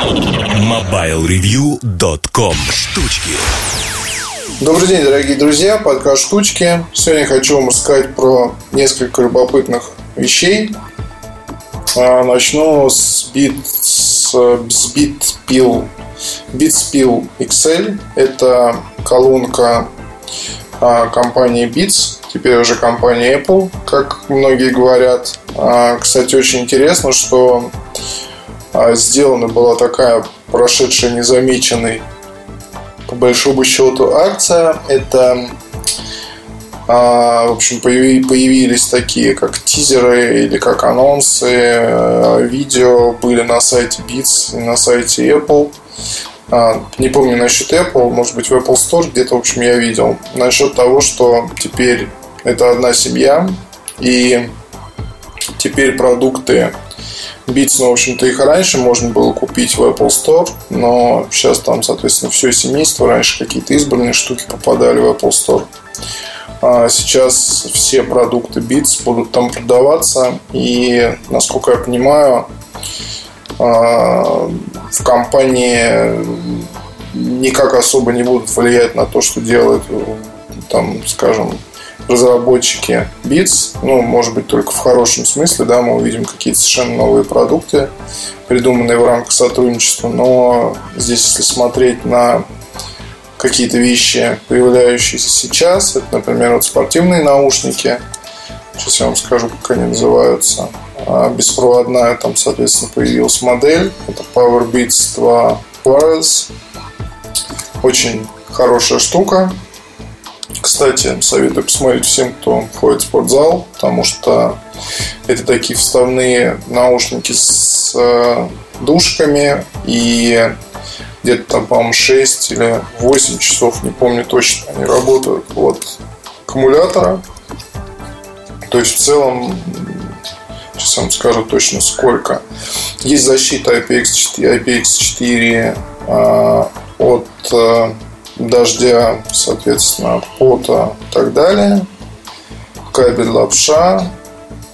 MobileReview.com Штучки Добрый день, дорогие друзья, подкаст «Штучки». Сегодня хочу вам рассказать про несколько любопытных вещей. А, начну с Beat, с Beatspill, Beatspill XL. Это колонка а, компании Beats, теперь уже компании Apple, как многие говорят. А, кстати, очень интересно, что сделана была такая прошедшая незамеченной по большому счету акция. Это в общем, появились такие, как тизеры или как анонсы, видео были на сайте Beats и на сайте Apple. А, не помню насчет Apple, может быть в Apple Store где-то, в общем, я видел. Насчет того, что теперь это одна семья, и теперь продукты Beats, ну, в общем-то, их раньше можно было купить в Apple Store, но сейчас там, соответственно, все семейство, раньше какие-то избранные штуки попадали в Apple Store. А сейчас все продукты Beats будут там продаваться, и, насколько я понимаю, а, в компании никак особо не будут влиять на то, что делают там, скажем, разработчики Beats, ну, может быть, только в хорошем смысле, да, мы увидим какие-то совершенно новые продукты, придуманные в рамках сотрудничества, но здесь, если смотреть на какие-то вещи, появляющиеся сейчас, это, например, вот спортивные наушники, сейчас я вам скажу, как они называются, а, беспроводная, там, соответственно, появилась модель. Это Powerbeats 2 Wireless. Очень хорошая штука. Кстати, советую посмотреть всем, кто ходит в спортзал, потому что это такие вставные наушники с э, душками и где-то там, по-моему, 6 или 8 часов, не помню точно, они работают от аккумулятора. То есть в целом Сейчас вам скажу точно сколько. Есть защита IPX4, IPX4 э, от э, дождя, соответственно, от пота и так далее. Кабель лапша.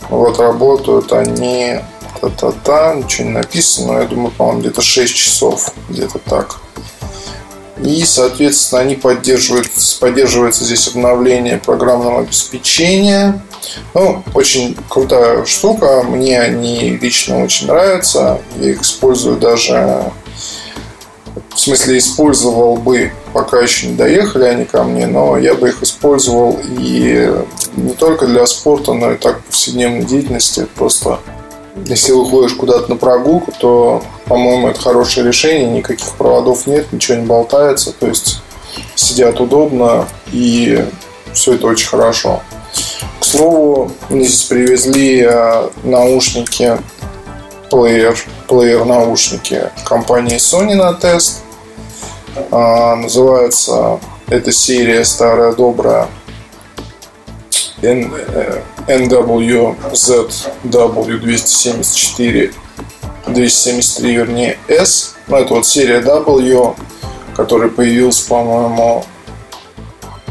Вот работают они та-та-та, ничего не написано, но я думаю, по-моему, где-то 6 часов, где-то так. И, соответственно, они поддерживают, поддерживается здесь обновление программного обеспечения. Ну, очень крутая штука. Мне они лично очень нравятся. Я их использую даже... В смысле, использовал бы, пока еще не доехали они ко мне, но я бы их использовал и не только для спорта, но и так в повседневной деятельности. Просто если выходишь куда-то на прогулку, то, по-моему, это хорошее решение. Никаких проводов нет, ничего не болтается. То есть сидят удобно и все это очень хорошо. К слову, мне здесь привезли э, наушники, плеер, плеер наушники компании Sony на тест. А, называется эта серия старая добрая NWZW274 273, вернее, S. Ну, это вот серия W, которая появилась, по-моему,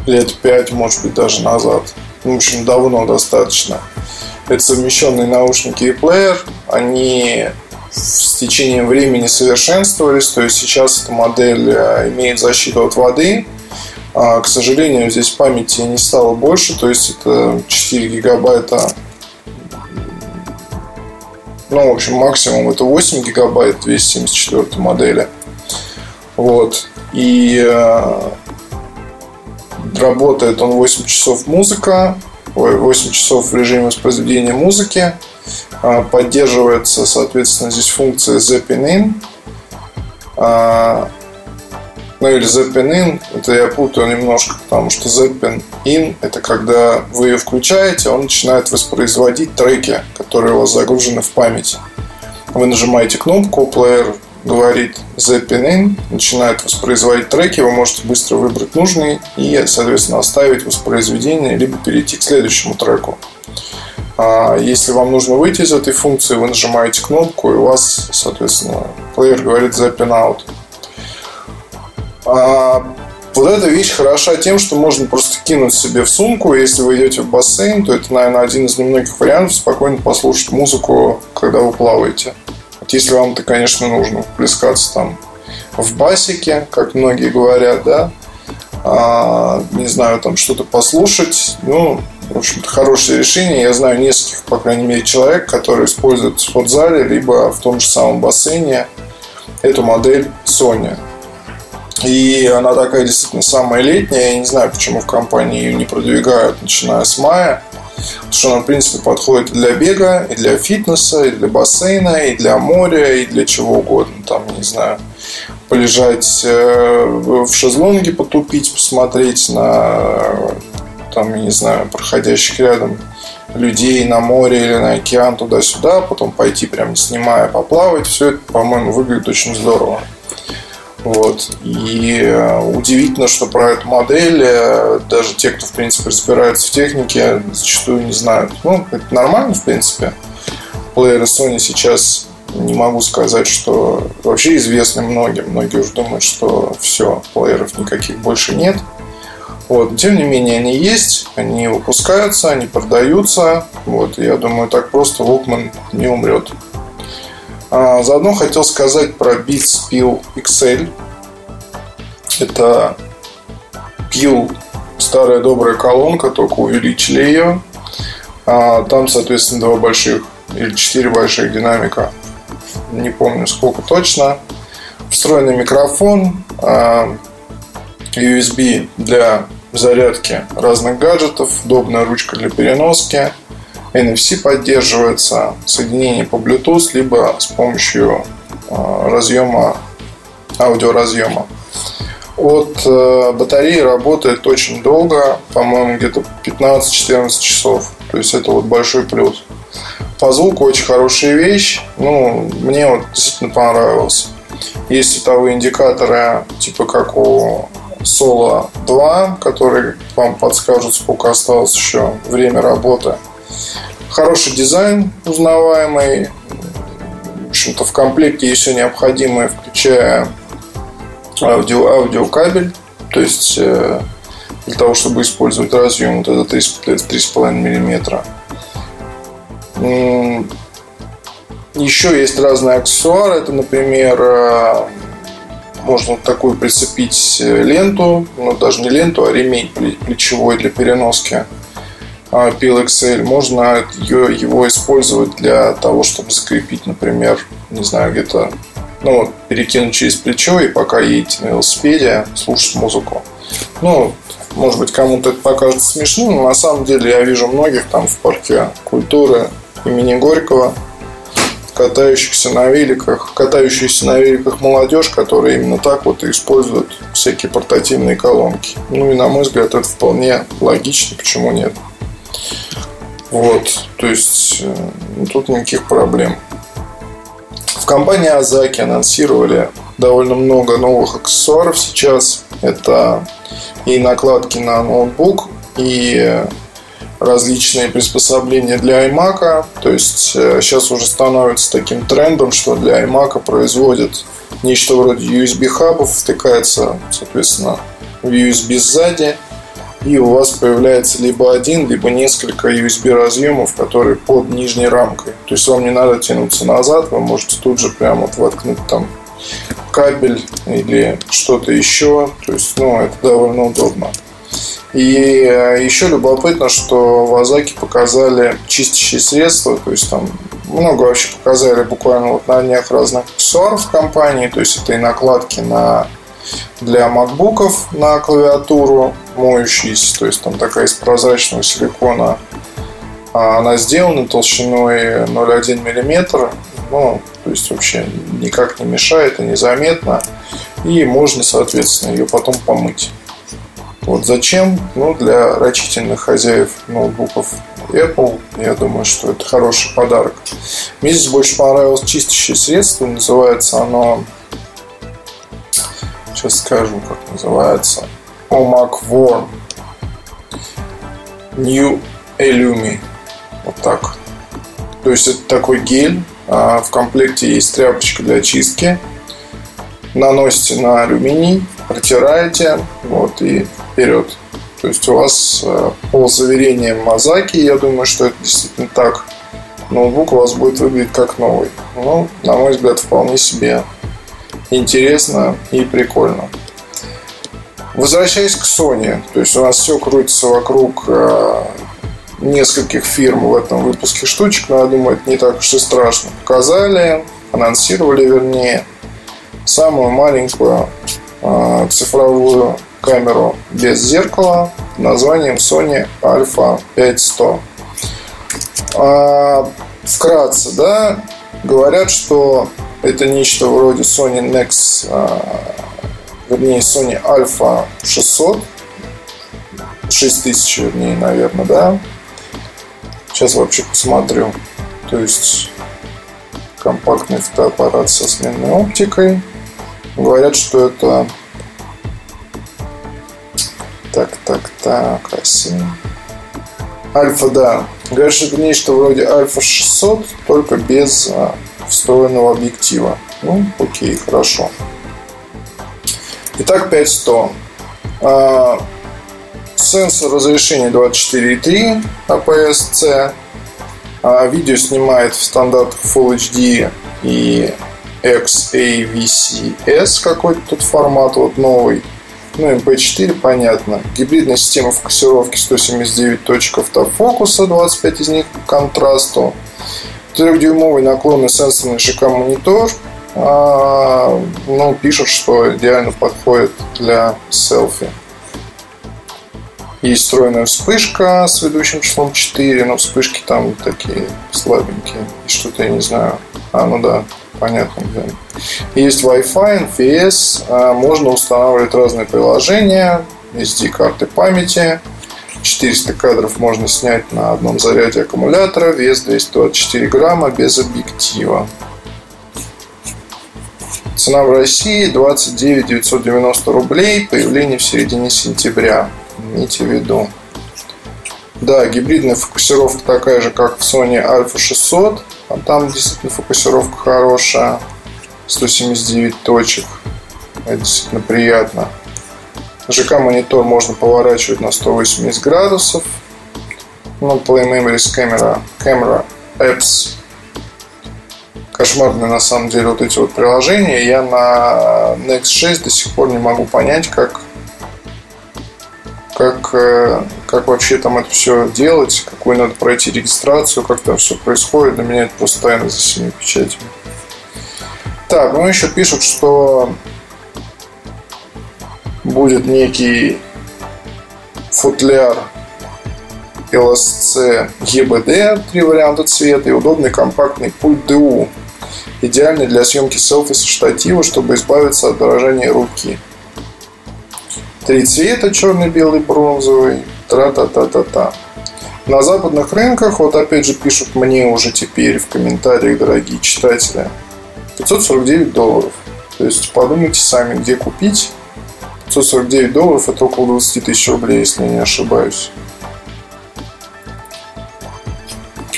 лет 5, может быть, даже назад. В общем, давно достаточно. Это совмещенные наушники и плеер. Они с течением времени совершенствовались. То есть сейчас эта модель э, имеет защиту от воды, а, к сожалению, здесь памяти не стало больше, то есть это 4 гигабайта. Ну, в общем, максимум это 8 гигабайт 274 модели. Вот. И э, работает он 8 часов музыка, 8 часов в режиме воспроизведения музыки. Э, поддерживается, соответственно, здесь функция Zapping In. Э, ну или Zeppin In, это я путаю немножко, потому что Zeppin In это когда вы ее включаете, он начинает воспроизводить треки, которые у вас загружены в память. Вы нажимаете кнопку, плеер говорит Zeppin In, начинает воспроизводить треки, вы можете быстро выбрать нужный и, соответственно, оставить воспроизведение, либо перейти к следующему треку. А если вам нужно выйти из этой функции, вы нажимаете кнопку, и у вас, соответственно, плеер говорит Zapping Out. А, вот эта вещь хороша тем, что можно просто кинуть себе в сумку. Если вы идете в бассейн, то это, наверное, один из немногих вариантов спокойно послушать музыку, когда вы плаваете. Вот если вам это, конечно, нужно плескаться там в басике, как многие говорят, да, а, не знаю, там что-то послушать, ну, в общем-то, хорошее решение. Я знаю нескольких, по крайней мере, человек, которые используют в спортзале, либо в том же самом бассейне эту модель Sony. И она такая действительно самая летняя. Я не знаю, почему в компании ее не продвигают, начиная с мая. Потому что она, в принципе, подходит и для бега, и для фитнеса, и для бассейна, и для моря, и для чего угодно. Там, не знаю, полежать э, в шезлонге, потупить, посмотреть на, там, не знаю, проходящих рядом людей на море или на океан туда-сюда, потом пойти прям снимая, поплавать. Все это, по-моему, выглядит очень здорово. Вот. И э, удивительно, что про эту модель э, даже те, кто, в принципе, разбирается в технике, зачастую не знают. Ну, это нормально, в принципе. Плееры Sony сейчас не могу сказать, что вообще известны многим. Многие уже думают, что все, плееров никаких больше нет. Вот. Тем не менее, они есть, они выпускаются, они продаются. Вот. Я думаю, так просто Walkman не умрет. А, заодно хотел сказать про Beats Peel XL. Это Peel старая добрая колонка, только увеличили ее. А, там, соответственно, два больших или четыре больших динамика. Не помню сколько точно. Встроенный микрофон, а, USB для зарядки разных гаджетов, удобная ручка для переноски – NFC поддерживается, соединение по Bluetooth, либо с помощью а, разъема, аудиоразъема. От э, батареи работает очень долго, по-моему, где-то 15-14 часов. То есть это вот большой плюс. По звуку очень хорошая вещь. Ну, мне вот действительно понравилось. Есть световые индикаторы, типа как у Solo 2, которые вам подскажут, сколько осталось еще время работы. Хороший дизайн, узнаваемый. В общем-то, в комплекте есть все необходимое, включая аудио, аудиокабель. То есть, э, для того, чтобы использовать разъем вот это 3,5 мм. Еще есть разные аксессуары. Это, например, э, можно такую прицепить ленту, ну даже не ленту, а ремень плечевой для переноски PLXL, можно его использовать для того, чтобы закрепить, например, не знаю, где-то ну, перекинуть через плечо и пока едете на велосипеде, слушать музыку. Ну, может быть, кому-то это покажется смешным, но на самом деле я вижу многих там в парке культуры имени Горького, катающихся на великах, катающихся на великах молодежь, которая именно так вот и используют всякие портативные колонки. Ну и на мой взгляд это вполне логично, почему нет. Вот, то есть э, ну, тут никаких проблем. В компании Азаки анонсировали довольно много новых аксессуаров сейчас. Это и накладки на ноутбук, и различные приспособления для iMac. То есть сейчас э, уже становится таким трендом, что для iMac производят нечто вроде USB-хабов, втыкается, соответственно, в USB сзади – и у вас появляется либо один, либо несколько USB разъемов, которые под нижней рамкой. То есть вам не надо тянуться назад, вы можете тут же прямо вот воткнуть там кабель или что-то еще. То есть, ну, это довольно удобно. И э, еще любопытно, что в Азаке показали чистящие средства, то есть там много вообще показали буквально вот на днях разных аксессуаров в компании, то есть это и накладки на для макбуков на клавиатуру моющиеся, то есть там такая из прозрачного силикона. А она сделана толщиной 0,1 мм, ну, то есть вообще никак не мешает и незаметно. И можно, соответственно, ее потом помыть. Вот зачем? Ну, для рачительных хозяев ноутбуков Apple, я думаю, что это хороший подарок. Мне здесь больше понравилось чистящее средство. Называется оно Сейчас скажу, как называется. Omac Worm New Illumi. Вот так. То есть это такой гель. А в комплекте есть тряпочка для чистки. Наносите на алюминий, протираете, вот и вперед. То есть у вас э, по заверениям Мазаки, я думаю, что это действительно так, ноутбук у вас будет выглядеть как новый. Ну, на мой взгляд, вполне себе интересно и прикольно. Возвращаясь к Sony, то есть у нас все крутится вокруг э, нескольких фирм в этом выпуске штучек, но я думаю, это не так уж и страшно. Показали, анонсировали, вернее, самую маленькую э, цифровую камеру без зеркала названием Sony Alpha 5100. А, вкратце, да, говорят, что это нечто вроде Sony Nex, а, вернее, Sony Alpha 600, 6000, вернее, наверное, да. Сейчас вообще посмотрю. То есть компактный фотоаппарат со сменной оптикой. Говорят, что это так, так, так, осень. Альфа, да. Говорят, что это нечто вроде Альфа 600, только без а, встроенного объектива. Ну, окей, хорошо. Итак, 5100. А, сенсор разрешения 24,3 APS-C. А, видео снимает в стандартах Full HD и XAVCS какой-то тут формат вот новый. Ну, MP4, понятно. Гибридная система фокусировки 179 точек автофокуса, 25 из них по контрасту. Трехдюймовый наклонный сенсорный ЖК-монитор. А, ну, пишут, что идеально подходит для селфи. Есть встроенная вспышка с ведущим числом 4, но вспышки там такие слабенькие. И что-то я не знаю. А, ну да, понятно где. Есть Wi-Fi, NFS, а, можно устанавливать разные приложения, SD-карты памяти, 400 кадров можно снять на одном заряде аккумулятора, вес 224 грамма без объектива. Цена в России 29 990 рублей, появление в середине сентября. Имейте в виду. Да, гибридная фокусировка такая же, как в Sony Alpha 600. А там действительно фокусировка хорошая. 179 точек. Это действительно приятно. ЖК-монитор можно поворачивать на 180 градусов. Ну, Play Memories камера, камера Apps. Кошмарные на самом деле вот эти вот приложения. Я на Next 6 до сих пор не могу понять, как как, э, как вообще там это все делать, какую надо пройти регистрацию, как там все происходит. Для меня это просто тайна за семи печатями. Так, ну еще пишут, что будет некий футляр LSC EBD, три варианта цвета и удобный компактный пульт DU. Идеальный для съемки селфи со штатива, чтобы избавиться от дорожания руки. Три цвета, черный, белый, бронзовый. Тра-та-та-та-та. На западных рынках, вот опять же пишут мне уже теперь в комментариях, дорогие читатели, 549 долларов. То есть подумайте сами, где купить. 549 долларов это около 20 тысяч рублей, если я не ошибаюсь.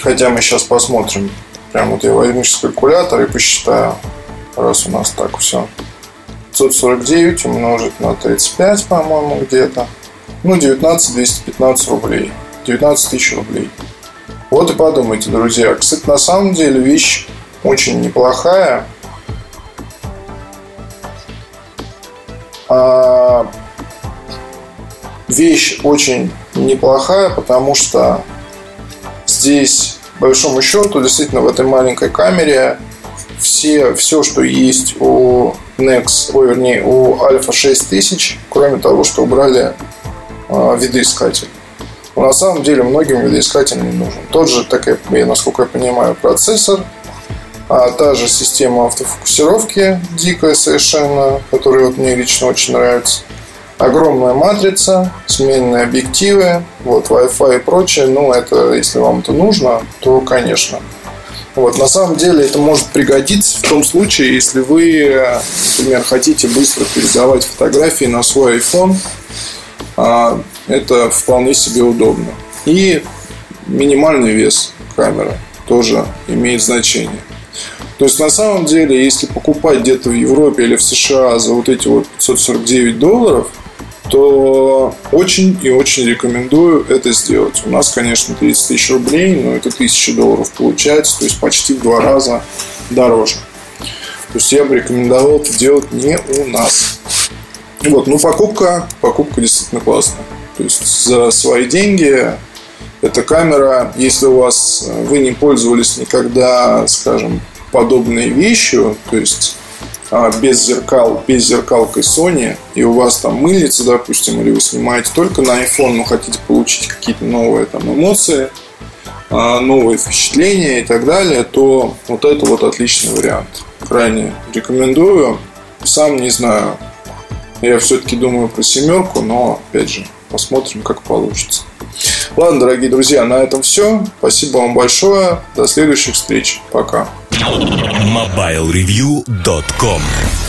Хотя мы сейчас посмотрим. Прям вот я возьму сейчас калькулятор и посчитаю, раз у нас так все. 549 умножить на 35, по-моему, где-то. Ну, 19 215 рублей. 19 тысяч рублей. Вот и подумайте, друзья. Кстати, на самом деле вещь очень неплохая. А, вещь очень неплохая, потому что здесь, по большому счету, действительно в этой маленькой камере все, все, что есть у Nex, ой, вернее, у Alpha 6000, кроме того, что убрали э, видоискатель. Но на самом деле многим видоискатель не нужен. Тот же, так я, насколько я понимаю, процессор, а та же система автофокусировки дикая совершенно, которая вот мне лично очень нравится. Огромная матрица, сменные объективы, вот Wi-Fi и прочее. Ну, это, если вам это нужно, то, конечно. Вот, на самом деле это может пригодиться в том случае, если вы, например, хотите быстро передавать фотографии на свой iPhone. А, это вполне себе удобно. И минимальный вес камеры тоже имеет значение. То есть на самом деле, если покупать где-то в Европе или в США за вот эти вот 549 долларов, то очень и очень рекомендую это сделать. У нас, конечно, 30 тысяч рублей, но это 1000 долларов получается, то есть почти в два раза дороже. То есть я бы рекомендовал это делать не у нас. Вот, ну покупка, покупка действительно классная. То есть за свои деньги эта камера, если у вас вы не пользовались никогда, скажем, подобной вещью, то есть а, без зеркал, без зеркалкой Sony, и у вас там мылится, допустим, или вы снимаете только на iPhone, но хотите получить какие-то новые там эмоции, а, новые впечатления и так далее, то вот это вот отличный вариант. Крайне рекомендую. Сам не знаю. Я все-таки думаю про семерку, но опять же, посмотрим, как получится. Ладно, дорогие друзья, на этом все. Спасибо вам большое. До следующих встреч. Пока. MobileReview.com